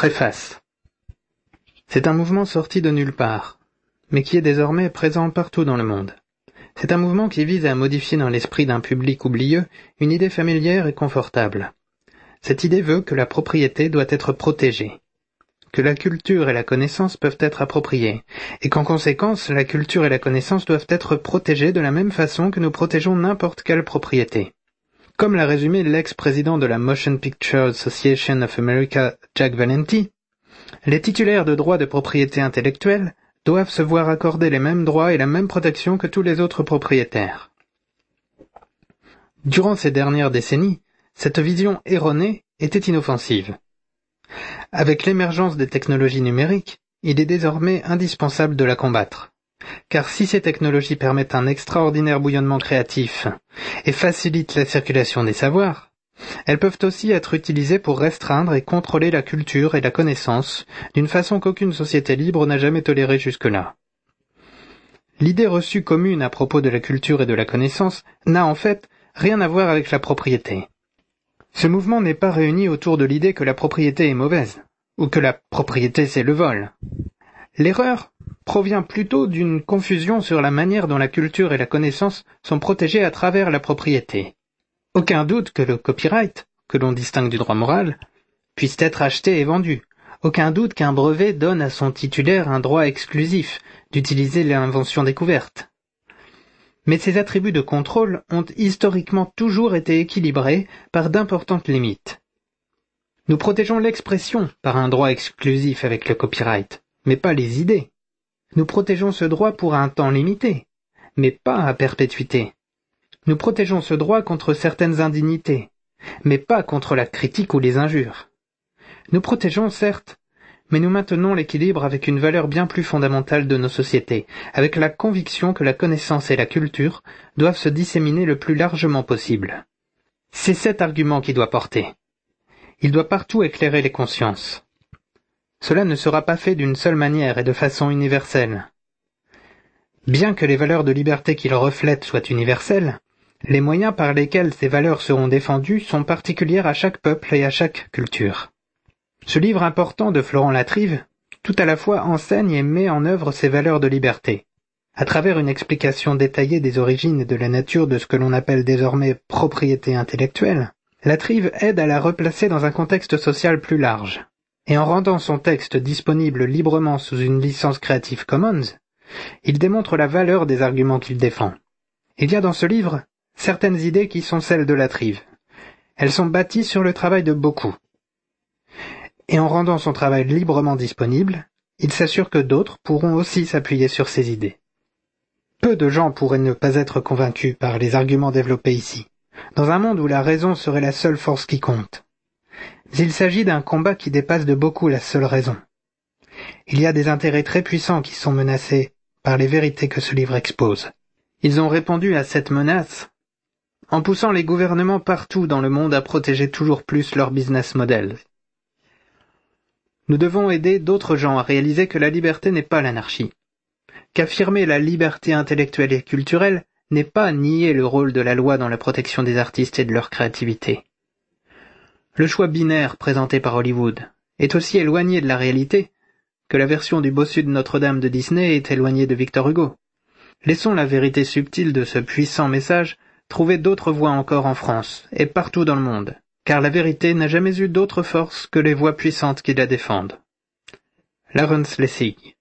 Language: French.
Préface. C'est un mouvement sorti de nulle part, mais qui est désormais présent partout dans le monde. C'est un mouvement qui vise à modifier dans l'esprit d'un public oublieux une idée familière et confortable. Cette idée veut que la propriété doit être protégée, que la culture et la connaissance peuvent être appropriées, et qu'en conséquence la culture et la connaissance doivent être protégées de la même façon que nous protégeons n'importe quelle propriété. Comme l'a résumé l'ex-président de la Motion Picture Association of America, Jack Valenti, les titulaires de droits de propriété intellectuelle doivent se voir accorder les mêmes droits et la même protection que tous les autres propriétaires. Durant ces dernières décennies, cette vision erronée était inoffensive. Avec l'émergence des technologies numériques, il est désormais indispensable de la combattre. Car si ces technologies permettent un extraordinaire bouillonnement créatif et facilitent la circulation des savoirs, elles peuvent aussi être utilisées pour restreindre et contrôler la culture et la connaissance d'une façon qu'aucune société libre n'a jamais tolérée jusque-là. L'idée reçue commune à propos de la culture et de la connaissance n'a en fait rien à voir avec la propriété. Ce mouvement n'est pas réuni autour de l'idée que la propriété est mauvaise, ou que la propriété c'est le vol. L'erreur provient plutôt d'une confusion sur la manière dont la culture et la connaissance sont protégées à travers la propriété. Aucun doute que le copyright, que l'on distingue du droit moral, puisse être acheté et vendu. Aucun doute qu'un brevet donne à son titulaire un droit exclusif d'utiliser l'invention découverte. Mais ces attributs de contrôle ont historiquement toujours été équilibrés par d'importantes limites. Nous protégeons l'expression par un droit exclusif avec le copyright, mais pas les idées. Nous protégeons ce droit pour un temps limité, mais pas à perpétuité. Nous protégeons ce droit contre certaines indignités, mais pas contre la critique ou les injures. Nous protégeons, certes, mais nous maintenons l'équilibre avec une valeur bien plus fondamentale de nos sociétés, avec la conviction que la connaissance et la culture doivent se disséminer le plus largement possible. C'est cet argument qui doit porter. Il doit partout éclairer les consciences. Cela ne sera pas fait d'une seule manière et de façon universelle. Bien que les valeurs de liberté qu'il reflète soient universelles, les moyens par lesquels ces valeurs seront défendues sont particulières à chaque peuple et à chaque culture. Ce livre important de Florent Latrive, tout à la fois enseigne et met en œuvre ces valeurs de liberté. À travers une explication détaillée des origines et de la nature de ce que l'on appelle désormais propriété intellectuelle, Latrive aide à la replacer dans un contexte social plus large. Et en rendant son texte disponible librement sous une licence Creative Commons, il démontre la valeur des arguments qu'il défend. Il y a dans ce livre certaines idées qui sont celles de Latrive. Elles sont bâties sur le travail de beaucoup, et en rendant son travail librement disponible, il s'assure que d'autres pourront aussi s'appuyer sur ses idées. Peu de gens pourraient ne pas être convaincus par les arguments développés ici, dans un monde où la raison serait la seule force qui compte. Il s'agit d'un combat qui dépasse de beaucoup la seule raison. Il y a des intérêts très puissants qui sont menacés par les vérités que ce livre expose. Ils ont répondu à cette menace en poussant les gouvernements partout dans le monde à protéger toujours plus leur business model nous devons aider d'autres gens à réaliser que la liberté n'est pas l'anarchie. Qu'affirmer la liberté intellectuelle et culturelle n'est pas nier le rôle de la loi dans la protection des artistes et de leur créativité. Le choix binaire présenté par Hollywood est aussi éloigné de la réalité que la version du bossu de Notre-Dame de Disney est éloignée de Victor Hugo. Laissons la vérité subtile de ce puissant message trouver d'autres voies encore en France et partout dans le monde car la vérité n'a jamais eu d'autre force que les voix puissantes qui la défendent. Lawrence Lessig